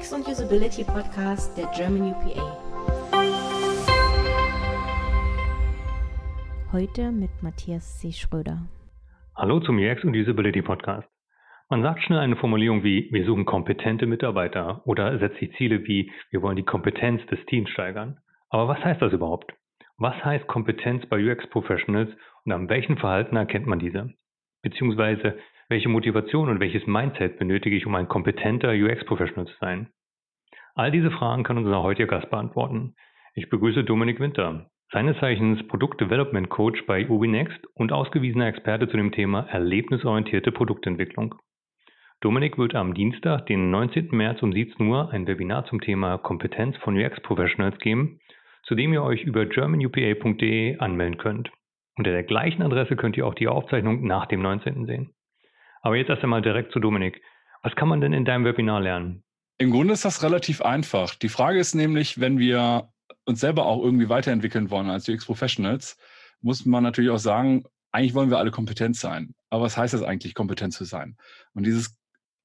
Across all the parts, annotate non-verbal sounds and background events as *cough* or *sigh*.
UX und Usability Podcast der German UPA. Heute mit Matthias C. Schröder. Hallo zum UX und Usability Podcast. Man sagt schnell eine Formulierung wie, wir suchen kompetente Mitarbeiter oder setzt sich Ziele wie, wir wollen die Kompetenz des Teams steigern. Aber was heißt das überhaupt? Was heißt Kompetenz bei UX-Professionals und an welchen Verhalten erkennt man diese? Beziehungsweise, welche Motivation und welches Mindset benötige ich, um ein kompetenter UX-Professional zu sein? All diese Fragen kann unser heutiger Gast beantworten. Ich begrüße Dominik Winter, seines Zeichens Produktdevelopment Coach bei UbiNext und ausgewiesener Experte zu dem Thema erlebnisorientierte Produktentwicklung. Dominik wird am Dienstag, den 19. März um 17 Uhr ein Webinar zum Thema Kompetenz von UX-Professionals geben, zu dem ihr euch über germanupa.de anmelden könnt. Unter der gleichen Adresse könnt ihr auch die Aufzeichnung nach dem 19. sehen. Aber jetzt erst einmal direkt zu Dominik. Was kann man denn in deinem Webinar lernen? Im Grunde ist das relativ einfach. Die Frage ist nämlich, wenn wir uns selber auch irgendwie weiterentwickeln wollen als UX-Professionals, muss man natürlich auch sagen, eigentlich wollen wir alle kompetent sein. Aber was heißt das eigentlich, kompetent zu sein? Und dieses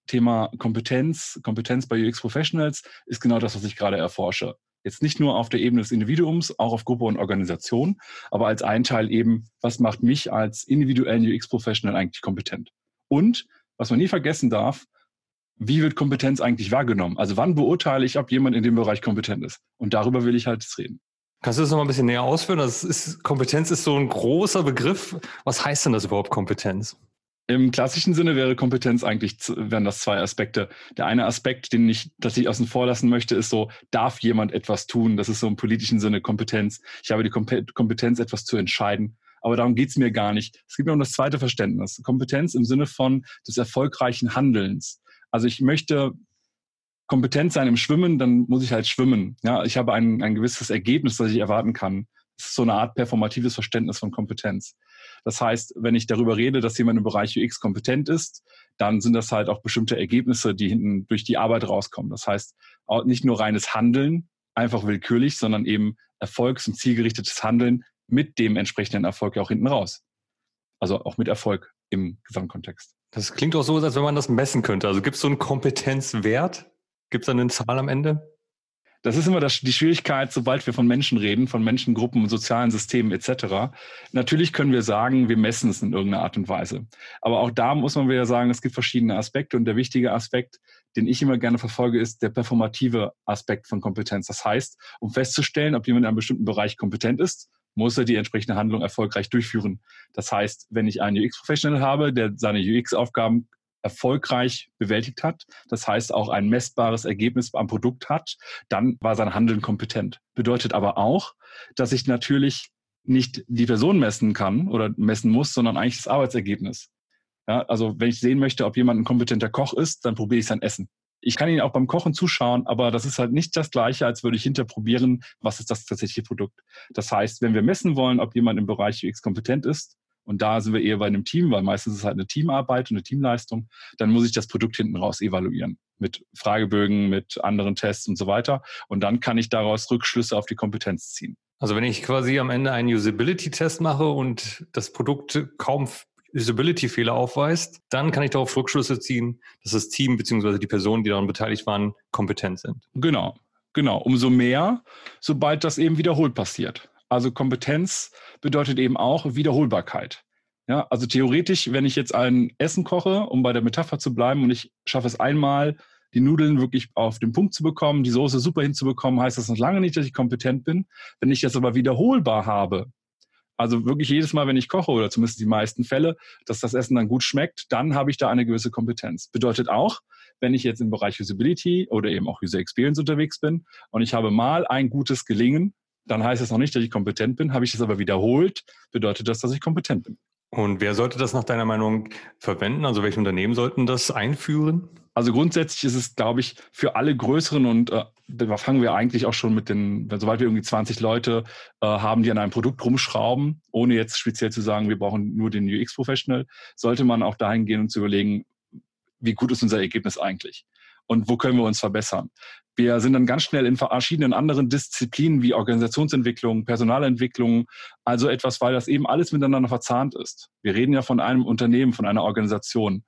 Thema Kompetenz, Kompetenz bei UX-Professionals ist genau das, was ich gerade erforsche. Jetzt nicht nur auf der Ebene des Individuums, auch auf Gruppe und Organisation, aber als ein Teil eben, was macht mich als individuellen UX-Professional eigentlich kompetent? Und, was man nie vergessen darf, wie wird Kompetenz eigentlich wahrgenommen? Also wann beurteile ich, ob jemand in dem Bereich kompetent ist? Und darüber will ich halt jetzt reden. Kannst du das noch mal ein bisschen näher ausführen? Das ist, Kompetenz ist so ein großer Begriff. Was heißt denn das überhaupt Kompetenz? Im klassischen Sinne wäre Kompetenz eigentlich, wären das zwei Aspekte. Der eine Aspekt, den ich tatsächlich außen vor lassen möchte, ist so, darf jemand etwas tun? Das ist so im politischen Sinne Kompetenz. Ich habe die Kompetenz, etwas zu entscheiden. Aber darum geht's mir gar nicht. Es gibt noch das zweite Verständnis. Kompetenz im Sinne von des erfolgreichen Handelns. Also ich möchte kompetent sein im Schwimmen, dann muss ich halt schwimmen. Ja, ich habe ein, ein gewisses Ergebnis, das ich erwarten kann. Das ist so eine Art performatives Verständnis von Kompetenz. Das heißt, wenn ich darüber rede, dass jemand im Bereich UX kompetent ist, dann sind das halt auch bestimmte Ergebnisse, die hinten durch die Arbeit rauskommen. Das heißt, nicht nur reines Handeln, einfach willkürlich, sondern eben erfolgs- und zielgerichtetes Handeln mit dem entsprechenden Erfolg ja auch hinten raus. Also auch mit Erfolg im Gesamtkontext. Das klingt auch so, als wenn man das messen könnte. Also gibt es so einen Kompetenzwert? Gibt es da eine Zahl am Ende? Das ist immer das, die Schwierigkeit, sobald wir von Menschen reden, von Menschengruppen, sozialen Systemen etc. Natürlich können wir sagen, wir messen es in irgendeiner Art und Weise. Aber auch da muss man wieder sagen, es gibt verschiedene Aspekte und der wichtige Aspekt, den ich immer gerne verfolge, ist der performative Aspekt von Kompetenz. Das heißt, um festzustellen, ob jemand in einem bestimmten Bereich kompetent ist, muss er die entsprechende Handlung erfolgreich durchführen. Das heißt, wenn ich einen UX-Professional habe, der seine UX-Aufgaben erfolgreich bewältigt hat, das heißt auch ein messbares Ergebnis am Produkt hat, dann war sein Handeln kompetent. Bedeutet aber auch, dass ich natürlich nicht die Person messen kann oder messen muss, sondern eigentlich das Arbeitsergebnis. Ja, also wenn ich sehen möchte, ob jemand ein kompetenter Koch ist, dann probiere ich sein Essen. Ich kann Ihnen auch beim Kochen zuschauen, aber das ist halt nicht das Gleiche, als würde ich hinterprobieren, was ist das tatsächliche Produkt. Das heißt, wenn wir messen wollen, ob jemand im Bereich UX kompetent ist, und da sind wir eher bei einem Team, weil meistens ist es halt eine Teamarbeit und eine Teamleistung, dann muss ich das Produkt hinten raus evaluieren. Mit Fragebögen, mit anderen Tests und so weiter. Und dann kann ich daraus Rückschlüsse auf die Kompetenz ziehen. Also wenn ich quasi am Ende einen Usability-Test mache und das Produkt kaum Usability-Fehler aufweist, dann kann ich darauf Rückschlüsse ziehen, dass das Team bzw. die Personen, die daran beteiligt waren, kompetent sind. Genau, genau. Umso mehr, sobald das eben wiederholt passiert. Also Kompetenz bedeutet eben auch Wiederholbarkeit. Ja, also theoretisch, wenn ich jetzt ein Essen koche, um bei der Metapher zu bleiben, und ich schaffe es einmal, die Nudeln wirklich auf den Punkt zu bekommen, die Soße super hinzubekommen, heißt das noch lange nicht, dass ich kompetent bin. Wenn ich das aber wiederholbar habe, also wirklich jedes Mal, wenn ich koche, oder zumindest die meisten Fälle, dass das Essen dann gut schmeckt, dann habe ich da eine gewisse Kompetenz. Bedeutet auch, wenn ich jetzt im Bereich Usability oder eben auch User Experience unterwegs bin und ich habe mal ein gutes Gelingen, dann heißt es noch nicht, dass ich kompetent bin. Habe ich das aber wiederholt, bedeutet das, dass ich kompetent bin. Und wer sollte das nach deiner Meinung verwenden? Also welche Unternehmen sollten das einführen? Also grundsätzlich ist es, glaube ich, für alle größeren und äh, da fangen wir eigentlich auch schon mit den, sobald wir irgendwie 20 Leute äh, haben, die an einem Produkt rumschrauben, ohne jetzt speziell zu sagen, wir brauchen nur den UX-Professional, sollte man auch dahin gehen und zu überlegen, wie gut ist unser Ergebnis eigentlich? Und wo können wir uns verbessern. Wir sind dann ganz schnell in verschiedenen anderen Disziplinen wie Organisationsentwicklung, Personalentwicklung, also etwas, weil das eben alles miteinander verzahnt ist. Wir reden ja von einem Unternehmen, von einer Organisation.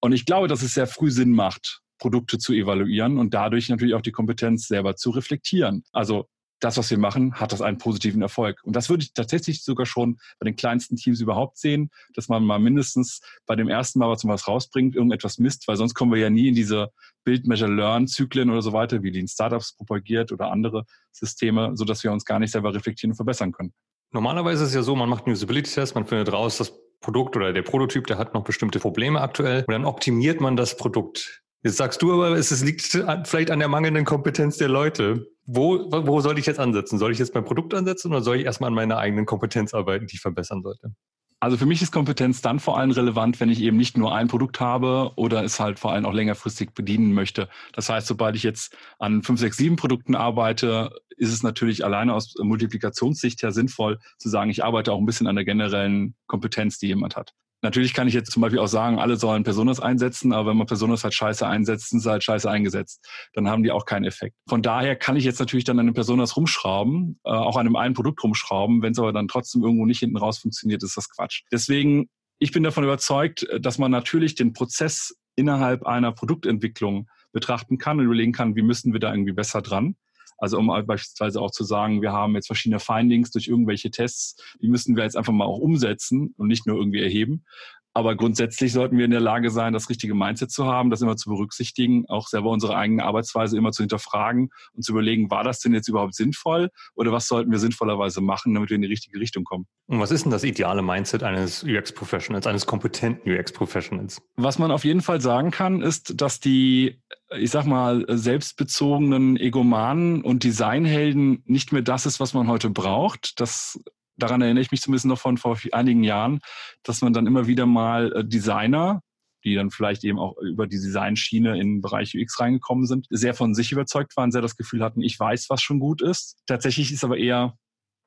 Und ich glaube, dass es sehr früh Sinn macht, Produkte zu evaluieren und dadurch natürlich auch die Kompetenz selber zu reflektieren. Also das, was wir machen, hat das einen positiven Erfolg. Und das würde ich tatsächlich sogar schon bei den kleinsten Teams überhaupt sehen, dass man mal mindestens bei dem ersten Mal, was man was rausbringt, irgendetwas misst, weil sonst kommen wir ja nie in diese Build, Measure, Learn-Zyklen oder so weiter, wie die in Startups propagiert oder andere Systeme, so dass wir uns gar nicht selber reflektieren und verbessern können. Normalerweise ist es ja so, man macht einen Usability-Test, man findet raus, das Produkt oder der Prototyp, der hat noch bestimmte Probleme aktuell und dann optimiert man das Produkt. Jetzt sagst du aber, es liegt vielleicht an der mangelnden Kompetenz der Leute. Wo, wo soll ich jetzt ansetzen? Soll ich jetzt beim Produkt ansetzen oder soll ich erstmal an meiner eigenen Kompetenz arbeiten, die ich verbessern sollte? Also für mich ist Kompetenz dann vor allem relevant, wenn ich eben nicht nur ein Produkt habe oder es halt vor allem auch längerfristig bedienen möchte. Das heißt, sobald ich jetzt an fünf, sechs, sieben Produkten arbeite, ist es natürlich alleine aus Multiplikationssicht her sinnvoll zu sagen, ich arbeite auch ein bisschen an der generellen Kompetenz, die jemand hat. Natürlich kann ich jetzt zum Beispiel auch sagen, alle sollen Personas einsetzen, aber wenn man Personas halt scheiße einsetzt, sind sie halt scheiße eingesetzt. Dann haben die auch keinen Effekt. Von daher kann ich jetzt natürlich dann an den Personas rumschrauben, äh, auch an einem einen Produkt rumschrauben. Wenn es aber dann trotzdem irgendwo nicht hinten raus funktioniert, ist das Quatsch. Deswegen, ich bin davon überzeugt, dass man natürlich den Prozess innerhalb einer Produktentwicklung betrachten kann und überlegen kann, wie müssen wir da irgendwie besser dran. Also um beispielsweise auch zu sagen, wir haben jetzt verschiedene Findings durch irgendwelche Tests, die müssen wir jetzt einfach mal auch umsetzen und nicht nur irgendwie erheben. Aber grundsätzlich sollten wir in der Lage sein, das richtige Mindset zu haben, das immer zu berücksichtigen, auch selber unsere eigene Arbeitsweise immer zu hinterfragen und zu überlegen, war das denn jetzt überhaupt sinnvoll oder was sollten wir sinnvollerweise machen, damit wir in die richtige Richtung kommen. Und was ist denn das ideale Mindset eines UX-Professionals, eines kompetenten UX-Professionals? Was man auf jeden Fall sagen kann, ist, dass die, ich sag mal, selbstbezogenen Egomanen und Designhelden nicht mehr das ist, was man heute braucht. Das daran erinnere ich mich zumindest noch von vor einigen Jahren, dass man dann immer wieder mal äh, Designer, die dann vielleicht eben auch über die Designschiene in den Bereich UX reingekommen sind, sehr von sich überzeugt waren, sehr das Gefühl hatten, ich weiß, was schon gut ist. Tatsächlich ist aber eher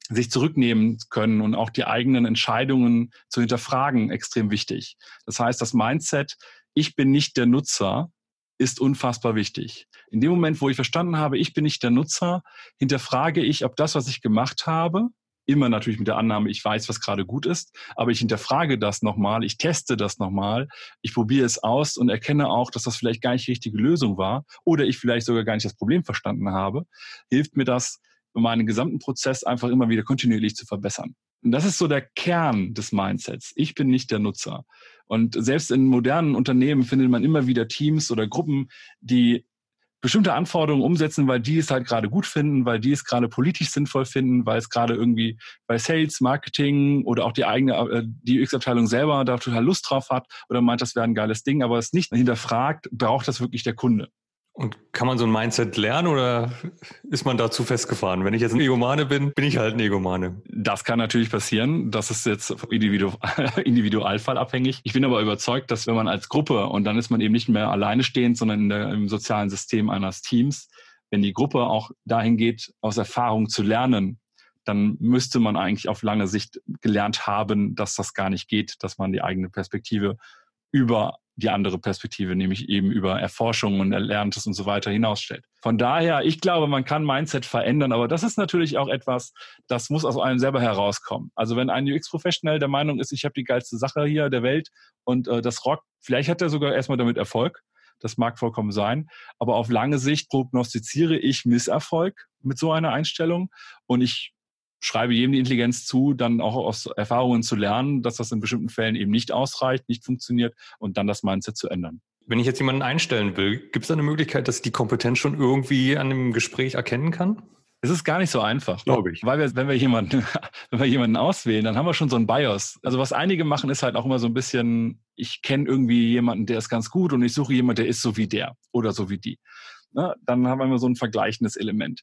sich zurücknehmen können und auch die eigenen Entscheidungen zu hinterfragen extrem wichtig. Das heißt, das Mindset, ich bin nicht der Nutzer, ist unfassbar wichtig. In dem Moment, wo ich verstanden habe, ich bin nicht der Nutzer, hinterfrage ich, ob das, was ich gemacht habe, immer natürlich mit der Annahme, ich weiß, was gerade gut ist, aber ich hinterfrage das nochmal, ich teste das nochmal, ich probiere es aus und erkenne auch, dass das vielleicht gar nicht die richtige Lösung war oder ich vielleicht sogar gar nicht das Problem verstanden habe, hilft mir das, meinen gesamten Prozess einfach immer wieder kontinuierlich zu verbessern. Und das ist so der Kern des Mindsets. Ich bin nicht der Nutzer. Und selbst in modernen Unternehmen findet man immer wieder Teams oder Gruppen, die bestimmte Anforderungen umsetzen, weil die es halt gerade gut finden, weil die es gerade politisch sinnvoll finden, weil es gerade irgendwie bei Sales, Marketing oder auch die eigene, äh, die UX-Abteilung selber da total Lust drauf hat oder meint, das wäre ein geiles Ding, aber es nicht hinterfragt, braucht das wirklich der Kunde. Und kann man so ein Mindset lernen oder ist man dazu festgefahren? Wenn ich jetzt ein Egomane bin, bin ich halt ein Egomane. Das kann natürlich passieren. Das ist jetzt individu *laughs* individualfall abhängig. Ich bin aber überzeugt, dass wenn man als Gruppe und dann ist man eben nicht mehr alleine stehend, sondern der, im sozialen System eines Teams, wenn die Gruppe auch dahin geht, aus Erfahrung zu lernen, dann müsste man eigentlich auf lange Sicht gelernt haben, dass das gar nicht geht, dass man die eigene Perspektive über die andere Perspektive, nämlich eben über Erforschung und Erlerntes und so weiter hinausstellt. Von daher, ich glaube, man kann Mindset verändern, aber das ist natürlich auch etwas, das muss aus einem selber herauskommen. Also wenn ein UX-Professional der Meinung ist, ich habe die geilste Sache hier der Welt und äh, das rockt, vielleicht hat er sogar erstmal damit Erfolg. Das mag vollkommen sein. Aber auf lange Sicht prognostiziere ich Misserfolg mit so einer Einstellung. Und ich schreibe jedem die Intelligenz zu, dann auch aus Erfahrungen zu lernen, dass das in bestimmten Fällen eben nicht ausreicht, nicht funktioniert und dann das Mindset zu ändern. Wenn ich jetzt jemanden einstellen will, gibt es da eine Möglichkeit, dass ich die Kompetenz schon irgendwie an dem Gespräch erkennen kann? Es ist gar nicht so einfach, glaube ich. Weil wir, wenn wir jemanden, *laughs* wenn wir jemanden auswählen, dann haben wir schon so ein BIOS. Also was einige machen, ist halt auch immer so ein bisschen, ich kenne irgendwie jemanden, der ist ganz gut und ich suche jemanden, der ist so wie der oder so wie die. Na, dann haben wir immer so ein vergleichendes Element.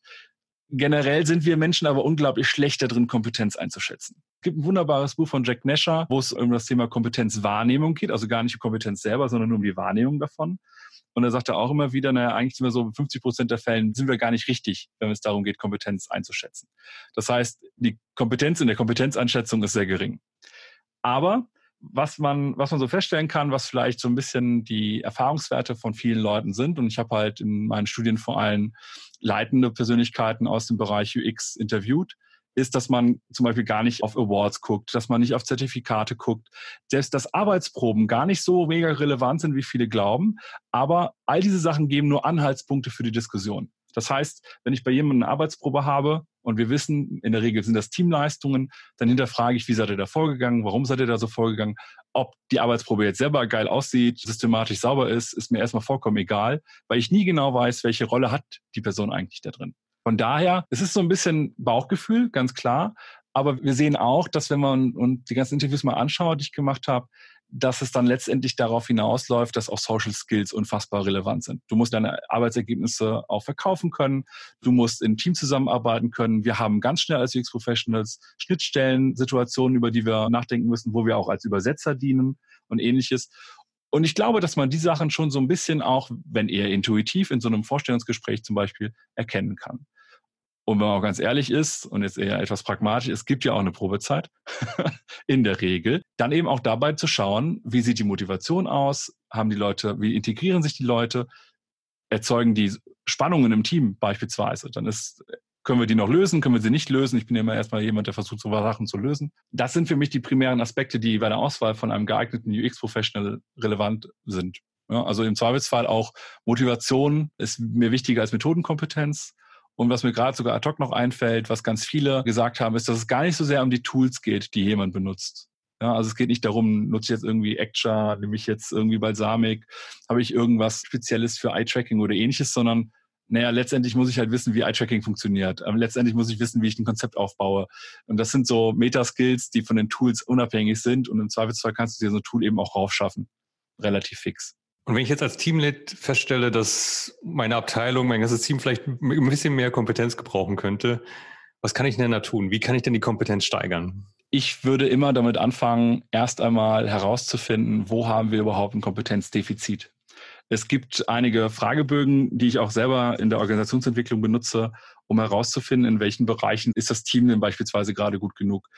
Generell sind wir Menschen aber unglaublich schlecht darin, Kompetenz einzuschätzen. Es gibt ein wunderbares Buch von Jack Nasher, wo es um das Thema Kompetenzwahrnehmung geht, also gar nicht um Kompetenz selber, sondern nur um die Wahrnehmung davon. Und er sagt auch immer wieder, naja, eigentlich sind wir so 50 Prozent der Fällen sind wir gar nicht richtig, wenn es darum geht, Kompetenz einzuschätzen. Das heißt, die Kompetenz in der Kompetenzeinschätzung ist sehr gering. Aber was man, was man so feststellen kann, was vielleicht so ein bisschen die Erfahrungswerte von vielen Leuten sind. Und ich habe halt in meinen Studien vor allem leitende Persönlichkeiten aus dem Bereich UX interviewt. ist, dass man zum Beispiel gar nicht auf Awards guckt, dass man nicht auf Zertifikate guckt, selbst dass Arbeitsproben gar nicht so mega relevant sind, wie viele glauben. Aber all diese Sachen geben nur Anhaltspunkte für die Diskussion. Das heißt, wenn ich bei jemandem eine Arbeitsprobe habe und wir wissen, in der Regel sind das Teamleistungen, dann hinterfrage ich, wie seid ihr da vorgegangen, warum seid ihr da so vorgegangen, ob die Arbeitsprobe jetzt selber geil aussieht, systematisch sauber ist, ist mir erstmal vollkommen egal, weil ich nie genau weiß, welche Rolle hat die Person eigentlich da drin. Von daher, es ist so ein bisschen Bauchgefühl, ganz klar. Aber wir sehen auch, dass wenn man und die ganzen Interviews mal anschaut, die ich gemacht habe, dass es dann letztendlich darauf hinausläuft, dass auch Social Skills unfassbar relevant sind. Du musst deine Arbeitsergebnisse auch verkaufen können. Du musst im Team zusammenarbeiten können. Wir haben ganz schnell als UX Professionals Schnittstellen, Situationen, über die wir nachdenken müssen, wo wir auch als Übersetzer dienen und ähnliches. Und ich glaube, dass man die Sachen schon so ein bisschen auch, wenn eher intuitiv in so einem Vorstellungsgespräch zum Beispiel, erkennen kann. Und wenn man auch ganz ehrlich ist und jetzt eher etwas pragmatisch, es gibt ja auch eine Probezeit *laughs* in der Regel, dann eben auch dabei zu schauen, wie sieht die Motivation aus, haben die Leute, wie integrieren sich die Leute, erzeugen die Spannungen im Team beispielsweise. Dann ist, können wir die noch lösen, können wir sie nicht lösen. Ich bin immer erstmal jemand, der versucht, so Sachen zu lösen. Das sind für mich die primären Aspekte, die bei der Auswahl von einem geeigneten UX-Professional relevant sind. Ja, also im Zweifelsfall auch Motivation ist mir wichtiger als Methodenkompetenz. Und was mir gerade sogar ad hoc noch einfällt, was ganz viele gesagt haben, ist, dass es gar nicht so sehr um die Tools geht, die jemand benutzt. Ja, also es geht nicht darum, nutze ich jetzt irgendwie Acture, nehme ich jetzt irgendwie Balsamic, habe ich irgendwas Spezielles für Eye-Tracking oder ähnliches, sondern naja, letztendlich muss ich halt wissen, wie Eye-Tracking funktioniert. Aber letztendlich muss ich wissen, wie ich ein Konzept aufbaue. Und das sind so Meta-Skills, die von den Tools unabhängig sind. Und im Zweifelsfall kannst du dir so ein Tool eben auch raufschaffen. Relativ fix. Und wenn ich jetzt als Teamlead feststelle, dass meine Abteilung, mein ganzes Team vielleicht ein bisschen mehr Kompetenz gebrauchen könnte, was kann ich denn da tun? Wie kann ich denn die Kompetenz steigern? Ich würde immer damit anfangen, erst einmal herauszufinden, wo haben wir überhaupt ein Kompetenzdefizit. Es gibt einige Fragebögen, die ich auch selber in der Organisationsentwicklung benutze, um herauszufinden, in welchen Bereichen ist das Team denn beispielsweise gerade gut genug.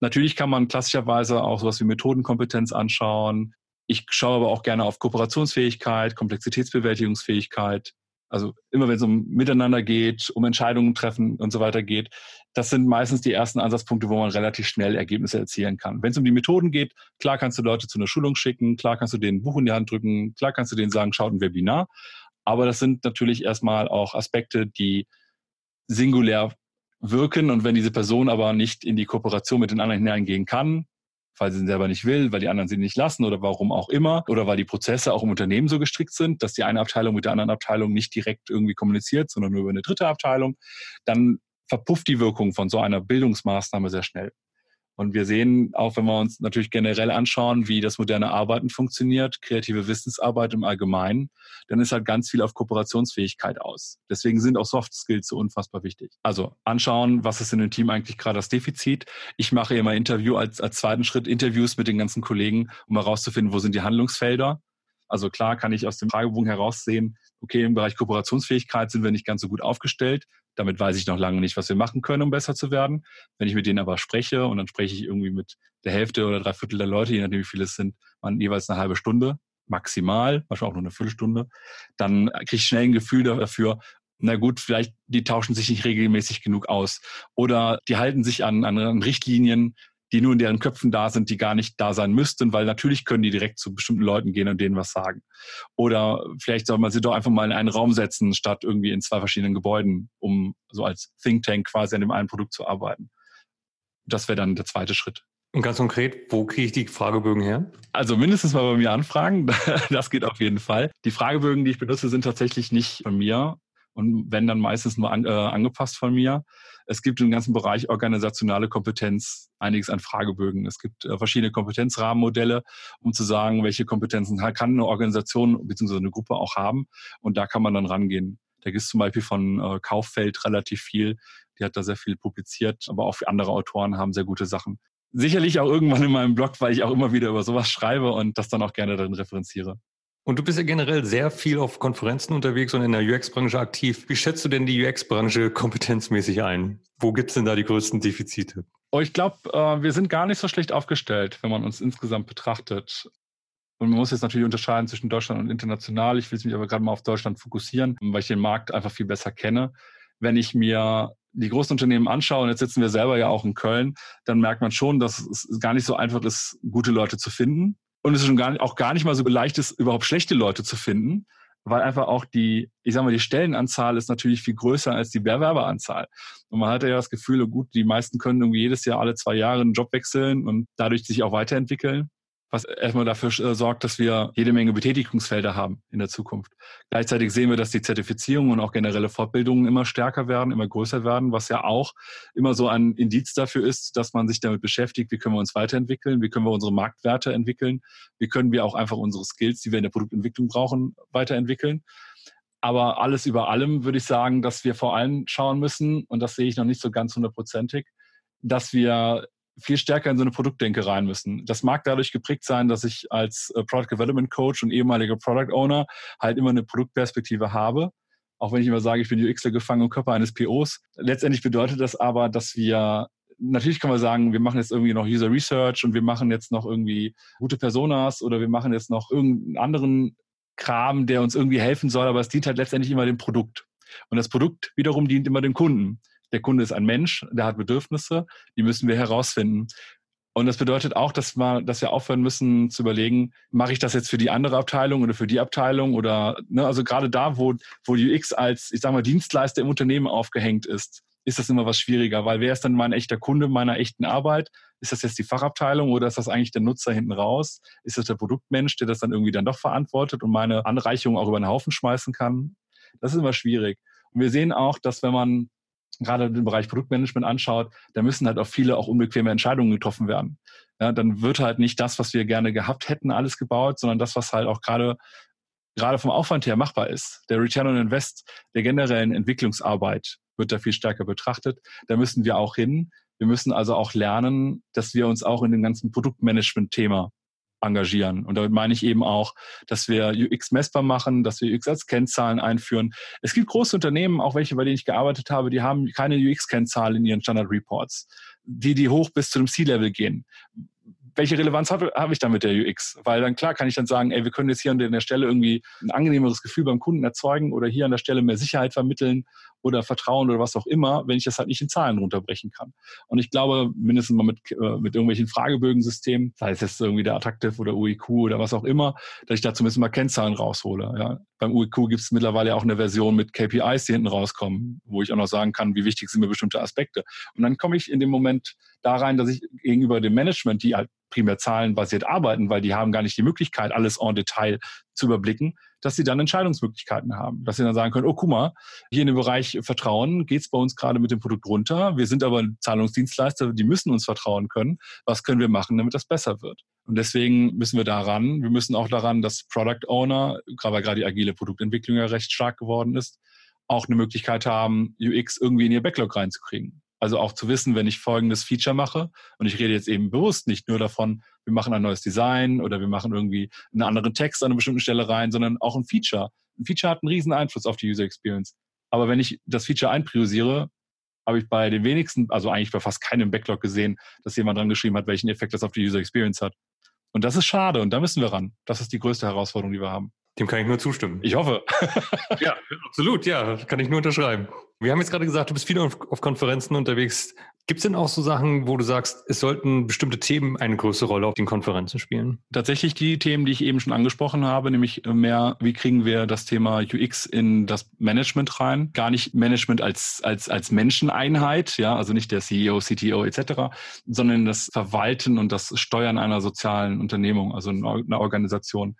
Natürlich kann man klassischerweise auch sowas wie Methodenkompetenz anschauen, ich schaue aber auch gerne auf Kooperationsfähigkeit, Komplexitätsbewältigungsfähigkeit. Also immer wenn es um Miteinander geht, um Entscheidungen treffen und so weiter geht, das sind meistens die ersten Ansatzpunkte, wo man relativ schnell Ergebnisse erzielen kann. Wenn es um die Methoden geht, klar kannst du Leute zu einer Schulung schicken, klar kannst du denen ein Buch in die Hand drücken, klar kannst du denen sagen, schaut ein Webinar. Aber das sind natürlich erstmal auch Aspekte, die singulär wirken. Und wenn diese Person aber nicht in die Kooperation mit den anderen hineingehen kann, weil sie ihn selber nicht will, weil die anderen sie nicht lassen oder warum auch immer oder weil die Prozesse auch im Unternehmen so gestrickt sind, dass die eine Abteilung mit der anderen Abteilung nicht direkt irgendwie kommuniziert, sondern nur über eine dritte Abteilung, dann verpufft die Wirkung von so einer Bildungsmaßnahme sehr schnell. Und wir sehen auch, wenn wir uns natürlich generell anschauen, wie das moderne Arbeiten funktioniert, kreative Wissensarbeit im Allgemeinen, dann ist halt ganz viel auf Kooperationsfähigkeit aus. Deswegen sind auch Soft Skills so unfassbar wichtig. Also anschauen, was ist in dem Team eigentlich gerade das Defizit. Ich mache immer Interview als, als zweiten Schritt Interviews mit den ganzen Kollegen, um herauszufinden, wo sind die Handlungsfelder. Also klar kann ich aus dem Fragebogen heraussehen, okay, im Bereich Kooperationsfähigkeit sind wir nicht ganz so gut aufgestellt. Damit weiß ich noch lange nicht, was wir machen können, um besser zu werden. Wenn ich mit denen aber spreche und dann spreche ich irgendwie mit der Hälfte oder drei Viertel der Leute, je nachdem wie viele es sind, man jeweils eine halbe Stunde maximal, manchmal auch nur eine Viertelstunde, dann kriege ich schnell ein Gefühl dafür, na gut, vielleicht die tauschen sich nicht regelmäßig genug aus oder die halten sich an, an Richtlinien, die nur in deren Köpfen da sind, die gar nicht da sein müssten, weil natürlich können die direkt zu bestimmten Leuten gehen und denen was sagen. Oder vielleicht soll man sie doch einfach mal in einen Raum setzen, statt irgendwie in zwei verschiedenen Gebäuden, um so als Think Tank quasi an dem einen Produkt zu arbeiten. Das wäre dann der zweite Schritt. Und ganz konkret, wo kriege ich die Fragebögen her? Also mindestens mal bei mir anfragen. *laughs* Das geht auf jeden Fall. Die Fragebögen, die ich benutze, sind tatsächlich nicht von mir und wenn dann meistens nur an, äh, angepasst von mir. Es gibt im ganzen Bereich organisationale Kompetenz einiges an Fragebögen. Es gibt äh, verschiedene Kompetenzrahmenmodelle, um zu sagen, welche Kompetenzen kann eine Organisation bzw. eine Gruppe auch haben. Und da kann man dann rangehen. Da gibt es zum Beispiel von äh, Kauffeld relativ viel. Die hat da sehr viel publiziert, aber auch andere Autoren haben sehr gute Sachen. Sicherlich auch irgendwann in meinem Blog, weil ich auch immer wieder über sowas schreibe und das dann auch gerne darin referenziere. Und du bist ja generell sehr viel auf Konferenzen unterwegs und in der UX-Branche aktiv. Wie schätzt du denn die UX-Branche kompetenzmäßig ein? Wo gibt es denn da die größten Defizite? Oh, ich glaube, äh, wir sind gar nicht so schlecht aufgestellt, wenn man uns insgesamt betrachtet. Und man muss jetzt natürlich unterscheiden zwischen Deutschland und international. Ich will mich aber gerade mal auf Deutschland fokussieren, weil ich den Markt einfach viel besser kenne. Wenn ich mir die großen Unternehmen anschaue, und jetzt sitzen wir selber ja auch in Köln, dann merkt man schon, dass es gar nicht so einfach ist, gute Leute zu finden. Und es ist schon gar auch gar nicht mal so leicht ist, überhaupt schlechte Leute zu finden, weil einfach auch die, ich sag mal, die Stellenanzahl ist natürlich viel größer als die Bewerberanzahl. Und man hat ja das Gefühl, oh gut, die meisten können irgendwie jedes Jahr alle zwei Jahre einen Job wechseln und dadurch sich auch weiterentwickeln was erstmal dafür äh, sorgt, dass wir jede Menge Betätigungsfelder haben in der Zukunft. Gleichzeitig sehen wir, dass die Zertifizierung und auch generelle Fortbildungen immer stärker werden, immer größer werden, was ja auch immer so ein Indiz dafür ist, dass man sich damit beschäftigt, wie können wir uns weiterentwickeln, wie können wir unsere Marktwerte entwickeln, wie können wir auch einfach unsere Skills, die wir in der Produktentwicklung brauchen, weiterentwickeln. Aber alles über allem würde ich sagen, dass wir vor allem schauen müssen, und das sehe ich noch nicht so ganz hundertprozentig, dass wir viel stärker in so eine Produktdenke rein müssen. Das mag dadurch geprägt sein, dass ich als äh, Product Development Coach und ehemaliger Product Owner halt immer eine Produktperspektive habe. Auch wenn ich immer sage, ich bin UXler gefangen im Körper eines POs. Letztendlich bedeutet das aber, dass wir natürlich kann man sagen, wir machen jetzt irgendwie noch User Research und wir machen jetzt noch irgendwie gute Personas oder wir machen jetzt noch irgendeinen anderen Kram, der uns irgendwie helfen soll, aber es dient halt letztendlich immer dem Produkt. Und das Produkt wiederum dient immer dem Kunden. Der Kunde ist ein Mensch, der hat Bedürfnisse, die müssen wir herausfinden. Und das bedeutet auch, dass wir, dass wir aufhören müssen zu überlegen, mache ich das jetzt für die andere Abteilung oder für die Abteilung oder, ne, also gerade da, wo, wo UX als, ich sag mal, Dienstleister im Unternehmen aufgehängt ist, ist das immer was schwieriger, weil wer ist dann mein echter Kunde meiner echten Arbeit? Ist das jetzt die Fachabteilung oder ist das eigentlich der Nutzer hinten raus? Ist das der Produktmensch, der das dann irgendwie dann doch verantwortet und meine Anreichung auch über den Haufen schmeißen kann? Das ist immer schwierig. Und wir sehen auch, dass wenn man gerade den Bereich Produktmanagement anschaut, da müssen halt auch viele auch unbequeme Entscheidungen getroffen werden. Ja, dann wird halt nicht das, was wir gerne gehabt hätten, alles gebaut, sondern das, was halt auch gerade gerade vom Aufwand her machbar ist. Der Return on Invest der generellen Entwicklungsarbeit wird da viel stärker betrachtet. Da müssen wir auch hin. Wir müssen also auch lernen, dass wir uns auch in dem ganzen Produktmanagement-Thema engagieren. Und damit meine ich eben auch, dass wir UX messbar machen, dass wir UX als Kennzahlen einführen. Es gibt große Unternehmen, auch welche, bei denen ich gearbeitet habe, die haben keine UX-Kennzahlen in ihren Standard Reports, die, die hoch bis zu dem C-Level gehen welche Relevanz habe, habe ich dann mit der UX? Weil dann klar kann ich dann sagen, ey, wir können jetzt hier an der Stelle irgendwie ein angenehmeres Gefühl beim Kunden erzeugen oder hier an der Stelle mehr Sicherheit vermitteln oder Vertrauen oder was auch immer, wenn ich das halt nicht in Zahlen runterbrechen kann. Und ich glaube, mindestens mal mit, äh, mit irgendwelchen Fragebögensystemen, sei es jetzt irgendwie der Attractive oder UIQ oder was auch immer, dass ich da zumindest mal Kennzahlen raushole. Ja. Beim UIQ gibt es mittlerweile auch eine Version mit KPIs, die hinten rauskommen, wo ich auch noch sagen kann, wie wichtig sind mir bestimmte Aspekte. Und dann komme ich in dem Moment da rein, dass ich gegenüber dem Management, die halt primär zahlenbasiert arbeiten, weil die haben gar nicht die Möglichkeit, alles en Detail zu überblicken, dass sie dann Entscheidungsmöglichkeiten haben. Dass sie dann sagen können, oh, guck mal, hier in dem Bereich Vertrauen geht es bei uns gerade mit dem Produkt runter. Wir sind aber Zahlungsdienstleister, die müssen uns vertrauen können. Was können wir machen, damit das besser wird? Und deswegen müssen wir daran, wir müssen auch daran, dass Product Owner, gerade gerade die agile Produktentwicklung ja recht stark geworden ist, auch eine Möglichkeit haben, UX irgendwie in ihr Backlog reinzukriegen. Also auch zu wissen, wenn ich folgendes Feature mache, und ich rede jetzt eben bewusst nicht nur davon, wir machen ein neues Design oder wir machen irgendwie einen anderen Text an einer bestimmten Stelle rein, sondern auch ein Feature. Ein Feature hat einen riesen Einfluss auf die User Experience. Aber wenn ich das Feature einpriorisiere, habe ich bei den wenigsten, also eigentlich bei fast keinem Backlog gesehen, dass jemand dran geschrieben hat, welchen Effekt das auf die User Experience hat. Und das ist schade und da müssen wir ran. Das ist die größte Herausforderung, die wir haben. Dem kann ich nur zustimmen. Ich hoffe. *laughs* ja, absolut, ja, kann ich nur unterschreiben. Wir haben jetzt gerade gesagt, du bist viel auf, auf Konferenzen unterwegs. Gibt es denn auch so Sachen, wo du sagst, es sollten bestimmte Themen eine größere Rolle auf den Konferenzen spielen? Tatsächlich die Themen, die ich eben schon angesprochen habe, nämlich mehr, wie kriegen wir das Thema UX in das Management rein? Gar nicht Management als, als, als Menscheneinheit, ja, also nicht der CEO, CTO etc., sondern das Verwalten und das Steuern einer sozialen Unternehmung, also einer Organisation.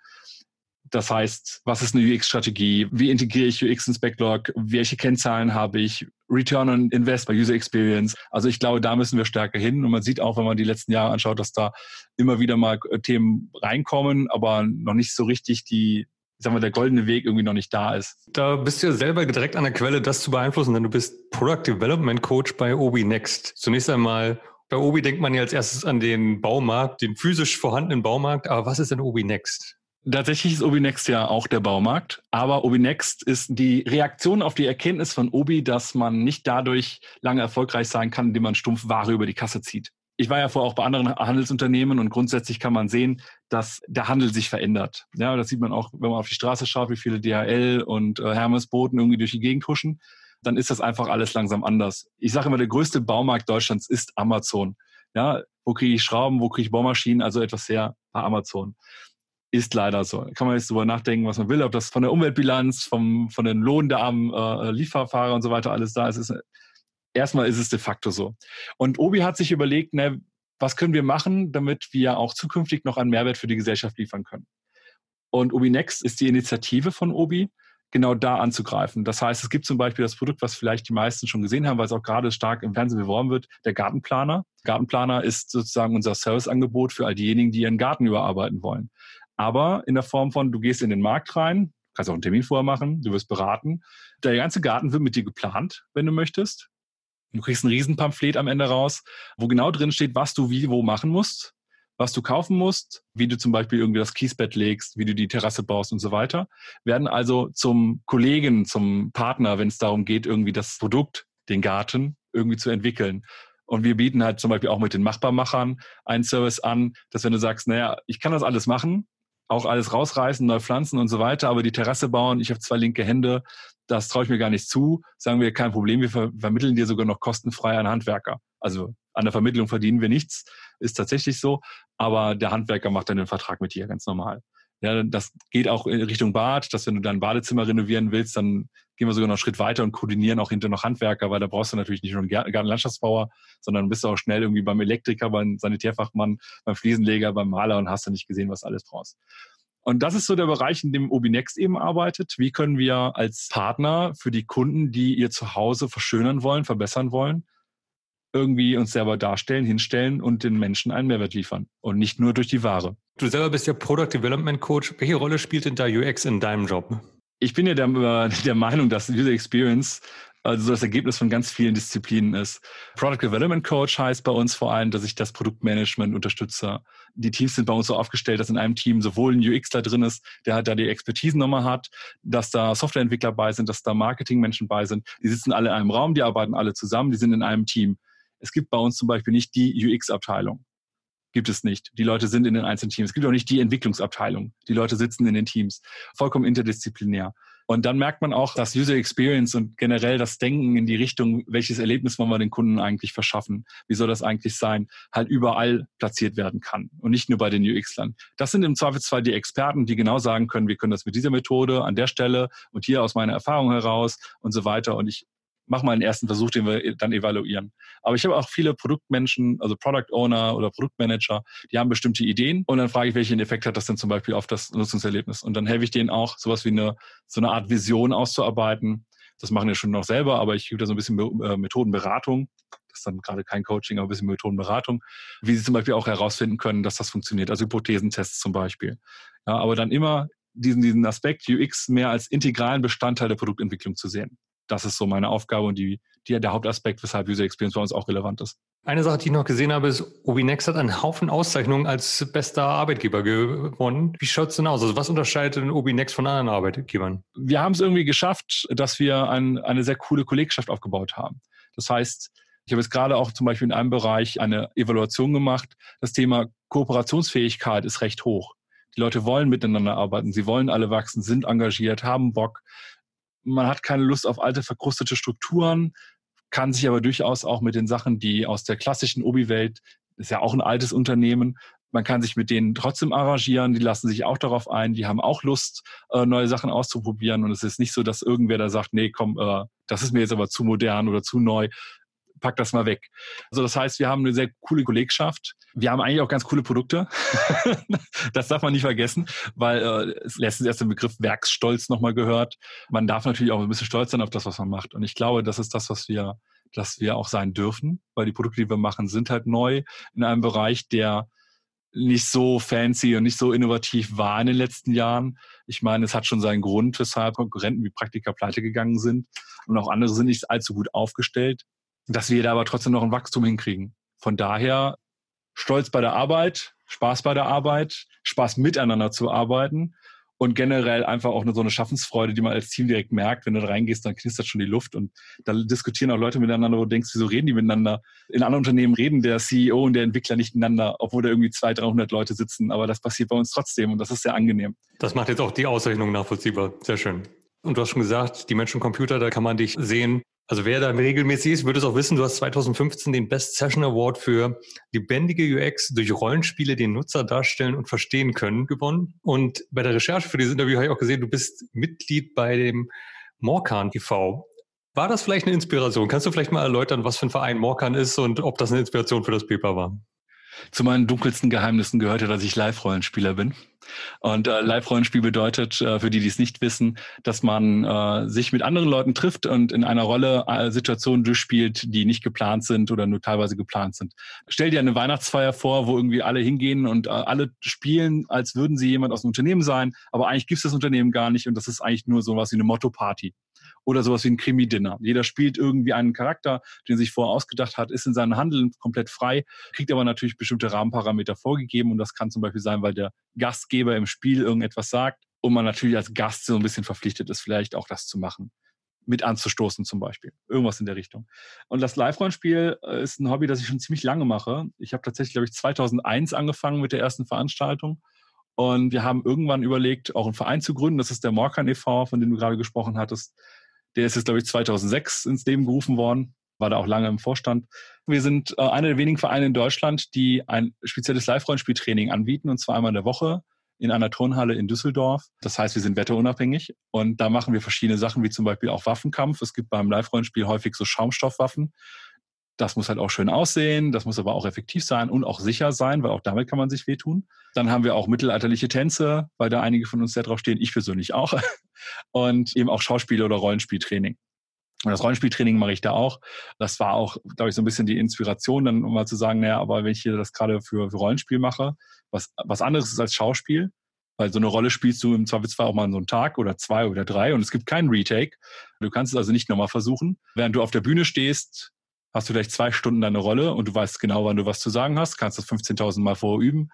Das heißt, was ist eine UX-Strategie? Wie integriere ich UX ins Backlog? Welche Kennzahlen habe ich? Return on Invest bei User Experience. Also ich glaube, da müssen wir stärker hin. Und man sieht auch, wenn man die letzten Jahre anschaut, dass da immer wieder mal äh, Themen reinkommen, aber noch nicht so richtig die, sagen wir, der goldene Weg irgendwie noch nicht da ist. Da bist du ja selber direkt an der Quelle, das zu beeinflussen, denn du bist Product Development Coach bei Obi Next. Zunächst einmal, bei Obi denkt man ja als erstes an den Baumarkt, den physisch vorhandenen Baumarkt. Aber was ist denn Obi Next? Tatsächlich ist Obi Next ja auch der Baumarkt, aber Obi Next ist die Reaktion auf die Erkenntnis von Obi, dass man nicht dadurch lange erfolgreich sein kann, indem man stumpf Ware über die Kasse zieht. Ich war ja vorher auch bei anderen Handelsunternehmen und grundsätzlich kann man sehen, dass der Handel sich verändert. Ja, das sieht man auch, wenn man auf die Straße schaut, wie viele DHL und äh, Hermes Boten irgendwie durch die Gegend huschen. dann ist das einfach alles langsam anders. Ich sage immer, der größte Baumarkt Deutschlands ist Amazon. Ja, wo kriege ich Schrauben, wo kriege ich Bohrmaschinen, also etwas sehr bei Amazon. Ist leider so. Kann man jetzt darüber nachdenken, was man will, ob das von der Umweltbilanz, vom, von den Lohn der armen äh, Lieferfahrer und so weiter alles da ist. ist. Erstmal ist es de facto so. Und Obi hat sich überlegt, ne, was können wir machen, damit wir auch zukünftig noch einen Mehrwert für die Gesellschaft liefern können. Und Obi Next ist die Initiative von Obi, genau da anzugreifen. Das heißt, es gibt zum Beispiel das Produkt, was vielleicht die meisten schon gesehen haben, weil es auch gerade stark im Fernsehen beworben wird, der Gartenplaner. Gartenplaner ist sozusagen unser Serviceangebot für all diejenigen, die ihren Garten überarbeiten wollen. Aber in der Form von, du gehst in den Markt rein, kannst auch einen Termin vorher machen, du wirst beraten. Der ganze Garten wird mit dir geplant, wenn du möchtest. Du kriegst ein Riesenpamphlet am Ende raus, wo genau drin steht, was du wie wo machen musst was du kaufen musst, wie du zum Beispiel irgendwie das Kiesbett legst, wie du die Terrasse baust und so weiter, werden also zum Kollegen, zum Partner, wenn es darum geht, irgendwie das Produkt, den Garten irgendwie zu entwickeln. Und wir bieten halt zum Beispiel auch mit den Machbarmachern einen Service an, dass wenn du sagst, naja, ich kann das alles machen, auch alles rausreißen, neu pflanzen und so weiter, aber die Terrasse bauen, ich habe zwei linke Hände, das traue ich mir gar nicht zu, sagen wir, kein Problem, wir ver vermitteln dir sogar noch kostenfrei einen Handwerker. Also an der Vermittlung verdienen wir nichts, ist tatsächlich so, aber der Handwerker macht dann den Vertrag mit dir ganz normal. Ja, das geht auch in Richtung Bad, dass wenn du dein Badezimmer renovieren willst, dann gehen wir sogar noch einen Schritt weiter und koordinieren auch hinter noch Handwerker, weil da brauchst du natürlich nicht nur einen Gartenlandschaftsbauer, sondern bist du auch schnell irgendwie beim Elektriker, beim Sanitärfachmann, beim Fliesenleger, beim Maler und hast dann nicht gesehen, was alles brauchst. Und das ist so der Bereich, in dem Obinext eben arbeitet. Wie können wir als Partner für die Kunden, die ihr Zuhause verschönern wollen, verbessern wollen, irgendwie uns selber darstellen, hinstellen und den Menschen einen Mehrwert liefern und nicht nur durch die Ware. Du selber bist ja Product Development Coach. Welche Rolle spielt denn da UX in deinem Job? Ich bin ja der, der Meinung, dass User Experience also das Ergebnis von ganz vielen Disziplinen ist. Product Development Coach heißt bei uns vor allem, dass ich das Produktmanagement unterstütze. Die Teams sind bei uns so aufgestellt, dass in einem Team sowohl ein UXler drin ist, der halt da die Expertise nochmal hat, dass da Softwareentwickler bei sind, dass da Marketingmenschen bei sind. Die sitzen alle in einem Raum, die arbeiten alle zusammen, die sind in einem Team. Es gibt bei uns zum Beispiel nicht die UX-Abteilung. Gibt es nicht. Die Leute sind in den einzelnen Teams. Es gibt auch nicht die Entwicklungsabteilung. Die Leute sitzen in den Teams. Vollkommen interdisziplinär. Und dann merkt man auch, dass User Experience und generell das Denken in die Richtung, welches Erlebnis wollen wir den Kunden eigentlich verschaffen? Wie soll das eigentlich sein? Halt überall platziert werden kann und nicht nur bei den UX-Lern. Das sind im Zweifelsfall die Experten, die genau sagen können, wir können das mit dieser Methode an der Stelle und hier aus meiner Erfahrung heraus und so weiter. Und ich mach mal einen ersten Versuch, den wir dann evaluieren. Aber ich habe auch viele Produktmenschen, also Product Owner oder Produktmanager, die haben bestimmte Ideen und dann frage ich, welchen Effekt hat das denn zum Beispiel auf das Nutzungserlebnis? Und dann helfe ich denen auch, sowas wie eine, so eine Art Vision auszuarbeiten. Das machen wir schon noch selber, aber ich gebe da so ein bisschen äh, Methodenberatung. Das ist dann gerade kein Coaching, aber ein bisschen Methodenberatung, wie sie zum Beispiel auch herausfinden können, dass das funktioniert. Also Hypothesentests zum Beispiel. Ja, aber dann immer diesen, diesen Aspekt UX mehr als integralen Bestandteil der Produktentwicklung zu sehen das ist so meine Aufgabe und die, die, der Hauptaspekt, weshalb User Experience bei uns auch relevant ist. Eine Sache, die ich noch gesehen habe, ist, Obinex hat einen Haufen Auszeichnungen als bester Arbeitgeber gewonnen. Wie schaut es denn aus? Also was unterscheidet denn Obinex von anderen Arbeitgebern? Wir haben es irgendwie geschafft, dass wir ein, eine sehr coole Kollegschaft aufgebaut haben. Das heißt, ich habe jetzt gerade auch zum Beispiel in einem Bereich eine Evaluation gemacht. Das Thema Kooperationsfähigkeit ist recht hoch. Die Leute wollen miteinander arbeiten, sie wollen alle wachsen, sind engagiert, haben Bock man hat keine Lust auf alte, verkrustete Strukturen, kann sich aber durchaus auch mit den Sachen, die aus der klassischen Obi-Welt, ist ja auch ein altes Unternehmen, man kann sich mit denen trotzdem arrangieren, die lassen sich auch darauf ein, die haben auch Lust, äh, neue Sachen auszuprobieren. Und es ist nicht so, dass irgendwer da sagt, nee, komm, äh, das ist mir jetzt aber zu modern oder zu neu pack das mal weg. Also das heißt, wir haben eine sehr coole Kollegschaft. Wir haben eigentlich auch ganz coole Produkte. *laughs* das darf man nicht vergessen, weil äh, letztens erst den Begriff Werksstolz nochmal gehört. Man darf natürlich auch ein bisschen stolz sein auf das, was man macht. Und ich glaube, das ist das, was wir, dass wir auch sein dürfen, weil die Produkte, die wir machen, sind halt neu in einem Bereich, der nicht so fancy und nicht so innovativ war in den letzten Jahren. Ich meine, es hat schon seinen Grund, weshalb Konkurrenten wie Praktika pleite gegangen sind und auch andere sind nicht allzu gut aufgestellt dass wir da aber trotzdem noch ein Wachstum hinkriegen. Von daher Stolz bei der Arbeit, Spaß bei der Arbeit, Spaß miteinander zu arbeiten und generell einfach auch so eine Schaffensfreude, die man als Team direkt merkt. Wenn du da reingehst, dann knistert schon die Luft und da diskutieren auch Leute miteinander, wo du denkst, wieso reden die miteinander? In anderen Unternehmen reden der CEO und der Entwickler nicht miteinander, obwohl da irgendwie 200, 300 Leute sitzen. Aber das passiert bei uns trotzdem und das ist sehr angenehm. Das macht jetzt auch die Ausrechnung nachvollziehbar. Sehr schön. Und du hast schon gesagt, die Menschen Computer, da kann man dich sehen Also wer da regelmäßig ist, wird es auch wissen, du hast 2015 den Best Session Award für lebendige UX durch Rollenspiele, den Nutzer darstellen und verstehen können, gewonnen. Und bei der Recherche für dieses Interview habe ich auch gesehen, du bist Mitglied bei dem Morkan e.V. War das vielleicht eine Inspiration? Kannst du vielleicht mal erläutern, was für ein Verein Morkan ist und ob das eine Inspiration für das Paper war? Zu meinen dunkelsten Geheimnissen gehörte, dass ich Live-Rollenspieler bin. Und äh, Live-Rollenspiel bedeutet, äh, für die, die es nicht wissen, dass man äh, sich mit anderen Leuten trifft und in einer Rolle äh, Situationen durchspielt, die nicht geplant sind oder nur teilweise geplant sind. Stell dir eine Weihnachtsfeier vor, wo irgendwie alle hingehen und äh, alle spielen, als würden sie jemand aus dem Unternehmen sein, aber eigentlich gibt es das Unternehmen gar nicht und das ist eigentlich nur sowas wie eine Motto-Party oder sowas wie ein Krimi-Dinner. Jeder spielt irgendwie einen Charakter, den sich vorher ausgedacht hat, ist in seinem Handeln komplett frei, kriegt aber natürlich bestimmte Rahmenparameter vorgegeben und das kann zum Beispiel sein, weil der Gastgeber im Spiel irgendetwas sagt und man natürlich als Gast so ein bisschen verpflichtet ist, vielleicht auch das zu machen mit anzustoßen zum Beispiel. Irgendwas in der Richtung. Und das Live-Rollenspiel äh, ist ein Hobby, das ich schon ziemlich lange mache. Ich habe tatsächlich, glaube ich, 2001 angefangen mit der ersten Veranstaltung. Und wir haben irgendwann überlegt, auch einen Verein zu gründen. Das ist der Morkan e.V., von dem du gerade gesprochen hattest. Der ist jetzt, glaube ich, 2006 ins Leben gerufen worden, war da auch lange im Vorstand. Wir sind äh, einer der wenigen Vereine in Deutschland, die ein spezielles Live-Rollenspieltraining anbieten, und zwar einmal in der Woche in einer Turnhalle in Düsseldorf. Das heißt, wir sind wetterunabhängig und da machen wir verschiedene Sachen, wie zum Beispiel auch Waffenkampf. Es gibt beim Live-Rollenspiel häufig so Schaumstoffwaffen. Das muss halt auch schön aussehen, das muss aber auch effektiv sein und auch sicher sein, weil auch damit kann man sich wehtun. Dann haben wir auch mittelalterliche Tänze, weil da einige von uns sehr drauf stehen, ich persönlich auch. *laughs* Und eben auch Schauspiel- oder Rollenspieltraining. Und das Rollenspieltraining mache ich da auch. Das war auch, glaube ich, so ein bisschen die Inspiration, dann um mal zu sagen, naja, aber wenn ich hier das gerade für, für Rollenspiel mache, was, was anderes ist als Schauspiel, weil so eine Rolle spielst du im Zweifelsfall auch mal so einen Tag oder zwei oder drei und es gibt keinen Retake. Du kannst es also nicht nochmal versuchen. Während du auf der Bühne stehst, hast du vielleicht zwei Stunden deine Rolle und du weißt genau, wann du was zu sagen hast, kannst das 15.000 Mal vorüben.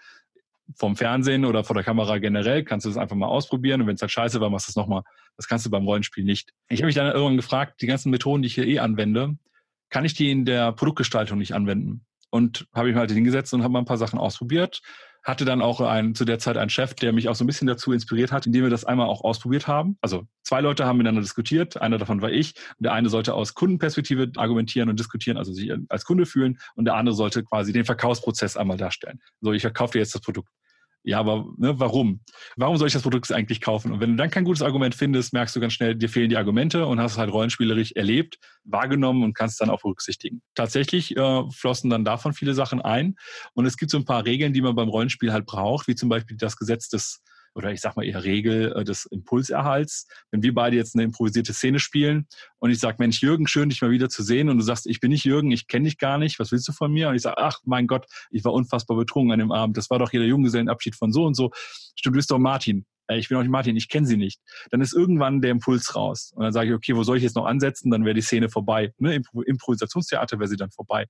Vom Fernsehen oder vor der Kamera generell kannst du das einfach mal ausprobieren und wenn es halt scheiße war, machst du es nochmal. Das kannst du beim Rollenspiel nicht. Ich habe mich dann irgendwann gefragt, die ganzen Methoden, die ich hier eh anwende, kann ich die in der Produktgestaltung nicht anwenden? Und habe ich mir halt hingesetzt und habe mal ein paar Sachen ausprobiert, hatte dann auch ein, zu der Zeit einen Chef, der mich auch so ein bisschen dazu inspiriert hat, indem wir das einmal auch ausprobiert haben. Also zwei Leute haben miteinander diskutiert, einer davon war ich. Der eine sollte aus Kundenperspektive argumentieren und diskutieren, also sich als Kunde fühlen, und der andere sollte quasi den Verkaufsprozess einmal darstellen. So, ich verkaufe dir jetzt das Produkt. Ja, aber ne, warum? Warum soll ich das Produkt eigentlich kaufen? Und wenn du dann kein gutes Argument findest, merkst du ganz schnell, dir fehlen die Argumente und hast es halt rollenspielerisch erlebt, wahrgenommen und kannst es dann auch berücksichtigen. Tatsächlich äh, flossen dann davon viele Sachen ein. Und es gibt so ein paar Regeln, die man beim Rollenspiel halt braucht, wie zum Beispiel das Gesetz des oder ich sag mal eher Regel äh, des Impulserhalts. Wenn wir beide jetzt eine improvisierte Szene spielen und ich sage, Mensch, Jürgen, schön, dich mal wieder zu sehen und du sagst, ich bin nicht Jürgen, ich kenne dich gar nicht, was willst du von mir? Und ich sage, ach mein Gott, ich war unfassbar betrunken an dem Abend, das war doch hier der Junggesellenabschied von so und so. Stimmt, du bist doch Martin. Ich bin auch nicht Martin, ich kenne sie nicht. Dann ist irgendwann der Impuls raus. Und dann sage ich, okay, wo soll ich jetzt noch ansetzen? Dann wäre die Szene vorbei. Ne? Improvisationstheater wäre sie dann vorbei.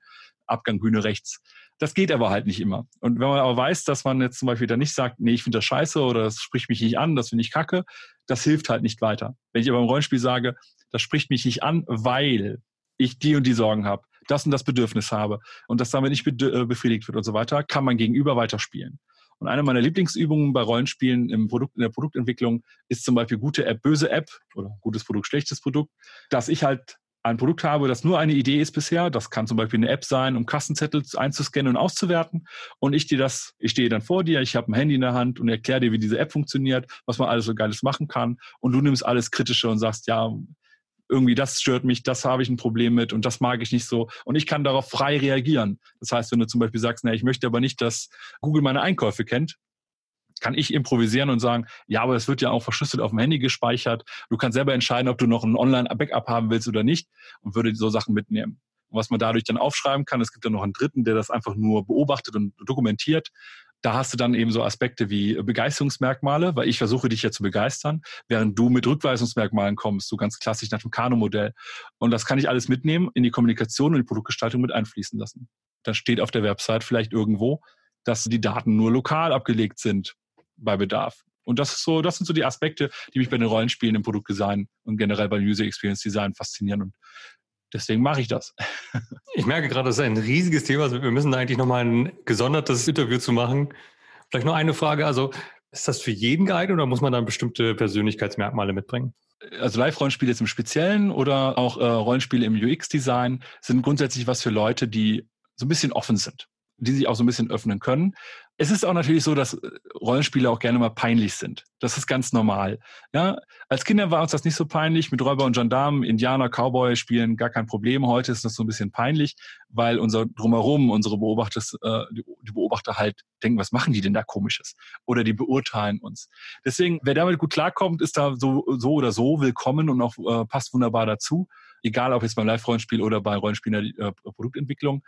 Abgang Bühne rechts. Das geht aber halt nicht immer. Und wenn man aber weiß, dass man jetzt zum Beispiel dann nicht sagt, nee, ich finde das scheiße oder das spricht mich nicht an, das finde ich kacke, das hilft halt nicht weiter. Wenn ich aber im Rollenspiel sage, das spricht mich nicht an, weil ich die und die Sorgen habe, das und das Bedürfnis habe und das damit nicht äh, befriedigt wird und so weiter, kann man gegenüber weiterspielen. Und eine meiner Lieblingsübungen bei Rollenspielen im Produkt, in der Produktentwicklung ist zum Beispiel gute App, böse App oder gutes Produkt, schlechtes Produkt, dass ich halt ein Produkt habe, das nur eine Idee ist bisher, das kann zum Beispiel eine App sein, um Kassenzettel einzuscannen und auszuwerten. Und ich dir das, ich stehe dann vor dir, ich habe ein Handy in der Hand und erkläre dir, wie diese App funktioniert, was man alles so Geiles machen kann. Und du nimmst alles Kritische und sagst, ja, irgendwie das stört mich, das habe ich ein Problem mit und das mag ich nicht so. Und ich kann darauf frei reagieren. Das heißt, wenn du zum Beispiel sagst, na, ich möchte aber nicht, dass Google meine Einkäufe kennt, kann ich improvisieren und sagen, ja, aber es wird ja auch verschlüsselt auf dem Handy gespeichert. Du kannst selber entscheiden, ob du noch ein Online-Backup haben willst oder nicht und würde so Sachen mitnehmen. Und was man dadurch dann aufschreiben kann, es gibt ja noch einen dritten, der das einfach nur beobachtet und dokumentiert. Da hast du dann eben so Aspekte wie Begeisterungsmerkmale, weil ich versuche dich ja zu begeistern, während du mit Rückweisungsmerkmalen kommst, so ganz klassisch nach dem Kano-Modell. Und das kann ich alles mitnehmen, in die Kommunikation und die Produktgestaltung mit einfließen lassen. Das steht auf der Website vielleicht irgendwo, dass die Daten nur lokal abgelegt sind bei Bedarf. Und das ist so, das sind so die Aspekte, die mich bei den Rollenspielen im Produktdesign und generell beim User Experience Design faszinieren. Und deswegen mache ich das. Ich merke gerade, das ist ein riesiges Thema. Also wir müssen da eigentlich nochmal ein gesondertes Interview zu machen. Vielleicht noch eine Frage. Also ist das für jeden geeignet oder muss man dann bestimmte Persönlichkeitsmerkmale mitbringen? also Live-Rollenspiele jetzt im Speziellen oder auch äh, Rollenspiele im UX-Design sind grundsätzlich was für Leute, die so ein bisschen offen sind, die sich auch so ein bisschen öffnen können es ist auch natürlich so, dass äh, Rollenspiele auch gerne mal peinlich sind. Das ist ganz normal. Ja, als Kinder war uns das nicht so peinlich. Mit Räuber und Gendarmen, Indianer, Cowboy spielen gar kein Problem. Heute ist das so ein bisschen peinlich, weil unser drumherum, unsere Beobachter, äh, die Beobachter halt denken, was machen die denn da komisches? Oder die beurteilen uns. Deswegen, wer damit gut klarkommt, ist da so, so oder so willkommen und auch äh, passt wunderbar dazu. Egal, ob jetzt beim Live-Rollenspiel oder bei Rollenspieler äh, Produktentwicklung.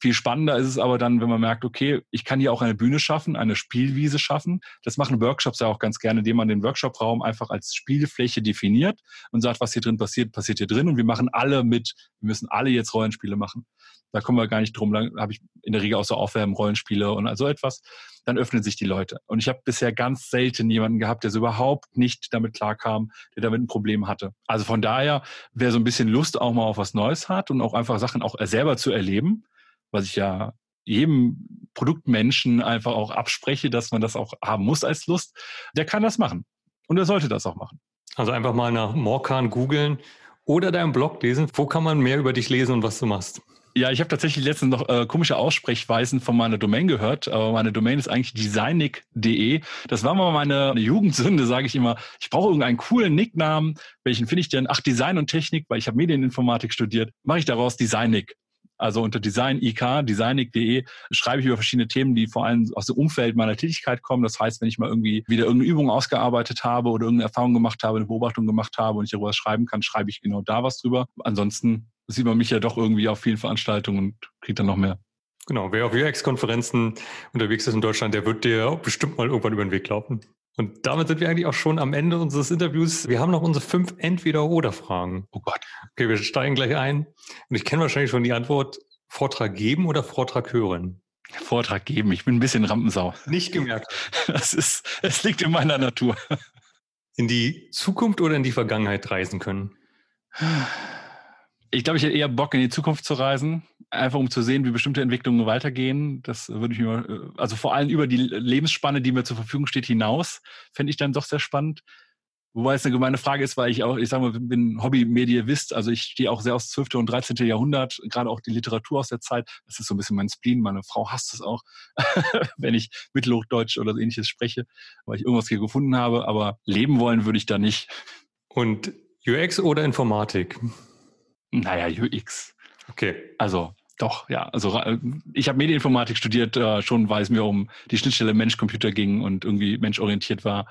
Viel spannender ist es aber dann, wenn man merkt, okay, ich kann hier auch eine Bühne schaffen, eine Spielwiese schaffen. Das machen Workshops ja auch ganz gerne, indem man den Workshop-Raum einfach als Spielfläche definiert und sagt, was hier drin passiert, passiert hier drin. Und wir machen alle mit. Wir müssen alle jetzt Rollenspiele machen. Da kommen wir gar nicht drum. Da habe ich in der Regel auch so Aufwärmen, Rollenspiele und also etwas. Dann öffnen sich die Leute. Und ich habe bisher ganz selten jemanden gehabt, der so überhaupt nicht damit klarkam, der damit ein Problem hatte. Also von daher, wer so ein bisschen Lust auch mal auf was Neues hat und auch einfach Sachen auch selber zu erleben, was ich ja jedem Produktmenschen einfach auch abspreche, dass man das auch haben muss als Lust, der kann das machen. Und er sollte das auch machen. Also einfach mal nach Morkan googeln oder deinen Blog lesen. Wo kann man mehr über dich lesen und was du machst? Ja, ich habe tatsächlich letztens noch äh, komische Aussprechweisen von meiner Domain gehört, aber meine Domain ist eigentlich designic.de. Das war mal meine Jugendsünde, sage ich immer. Ich brauche irgendeinen coolen Nicknamen. Welchen finde ich denn? Ach, Design und Technik, weil ich habe Medieninformatik studiert. Mache ich daraus Designic. Also unter designik, designik.de schreibe ich über verschiedene Themen, die vor allem aus dem Umfeld meiner Tätigkeit kommen. Das heißt, wenn ich mal irgendwie wieder irgendeine Übung ausgearbeitet habe oder irgendeine Erfahrung gemacht habe, eine Beobachtung gemacht habe und ich darüber schreiben kann, schreibe ich genau da was drüber. Ansonsten sieht man mich ja doch irgendwie auf vielen Veranstaltungen und kriegt dann noch mehr. Genau, wer auf UX-Konferenzen unterwegs ist in Deutschland, der wird dir bestimmt mal irgendwann über den Weg laufen. Und damit sind wir eigentlich auch schon am Ende unseres Interviews. Wir haben noch unsere fünf Entweder-Oder-Fragen. Oh Gott. Okay, wir steigen gleich ein. Und ich kenne wahrscheinlich schon die Antwort, Vortrag geben oder Vortrag hören? Vortrag geben. Ich bin ein bisschen Rampensau. Nicht gemerkt. *laughs* Das ist, es liegt in meiner Natur. In die Zukunft oder in die Vergangenheit reisen können? *sighs* Ich glaube, ich hätte eher Bock, in die Zukunft zu reisen, einfach um zu sehen, wie bestimmte Entwicklungen weitergehen. Das würde ich mir, äh, also vor allem über die Lebensspanne, die mir zur Verfügung steht, hinaus, fände ich dann doch sehr spannend. Wobei es eine gemeine Frage ist, weil ich auch, ich sage mal, bin Hobby-Medievist, also ich stehe auch sehr aus 12. und 13. Jahrhundert, gerade auch die Literatur aus der Zeit. Das ist so ein bisschen mein Spleen. Meine Frau hasst es auch, *laughs* wenn ich Mittelhochdeutsch oder ähnliches spreche, weil ich irgendwas hier gefunden habe. Aber leben wollen würde ich da nicht. Und UX oder Informatik? Naja, UX. Okay. Also doch, ja. Also äh, ich habe Medieninformatik studiert, äh, schon weil es mir um die Schnittstelle Mensch-Computer ging und irgendwie menschorientiert war.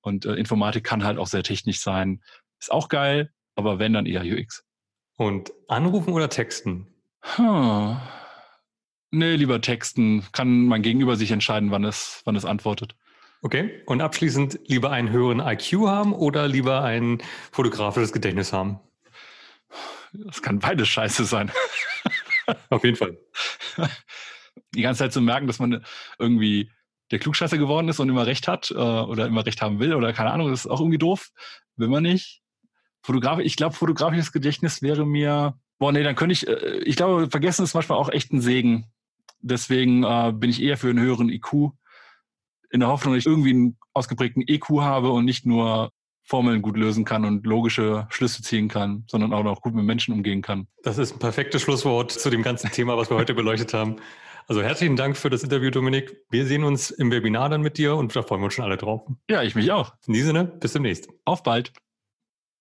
Und äh, Informatik kann halt auch sehr technisch sein. Ist auch geil, aber wenn, dann eher UX. Und anrufen oder texten? Hm. Nee, lieber texten. Kann mein Gegenüber sich entscheiden, wann es, wann es antwortet. Okay. Und abschließend lieber einen höheren IQ haben oder lieber ein fotografisches Gedächtnis haben? Das kann beides scheiße sein. *laughs* Auf jeden Fall. *laughs* Die ganze Zeit zu merken, dass man irgendwie der Klugscheißer geworden ist und immer recht hat äh, oder immer recht haben will oder keine Ahnung, das ist auch irgendwie doof. Will man nicht. Fotograf, ich glaube, fotografisches Gedächtnis wäre mir, boah, nee, dann könnte ich, äh, ich glaube, vergessen ist manchmal auch echt ein Segen. Deswegen äh, bin ich eher für einen höheren IQ. In der Hoffnung, dass ich irgendwie einen ausgeprägten EQ habe und nicht nur Formeln gut lösen kann und logische Schlüsse ziehen kann, sondern auch noch gut mit Menschen umgehen kann. Das ist ein perfektes Schlusswort zu dem ganzen Thema, was wir heute beleuchtet haben. Also herzlichen Dank für das Interview, Dominik. Wir sehen uns im Webinar dann mit dir und da freuen wir uns schon alle drauf. Ja, ich mich auch. In diesem Sinne, bis demnächst. Auf bald.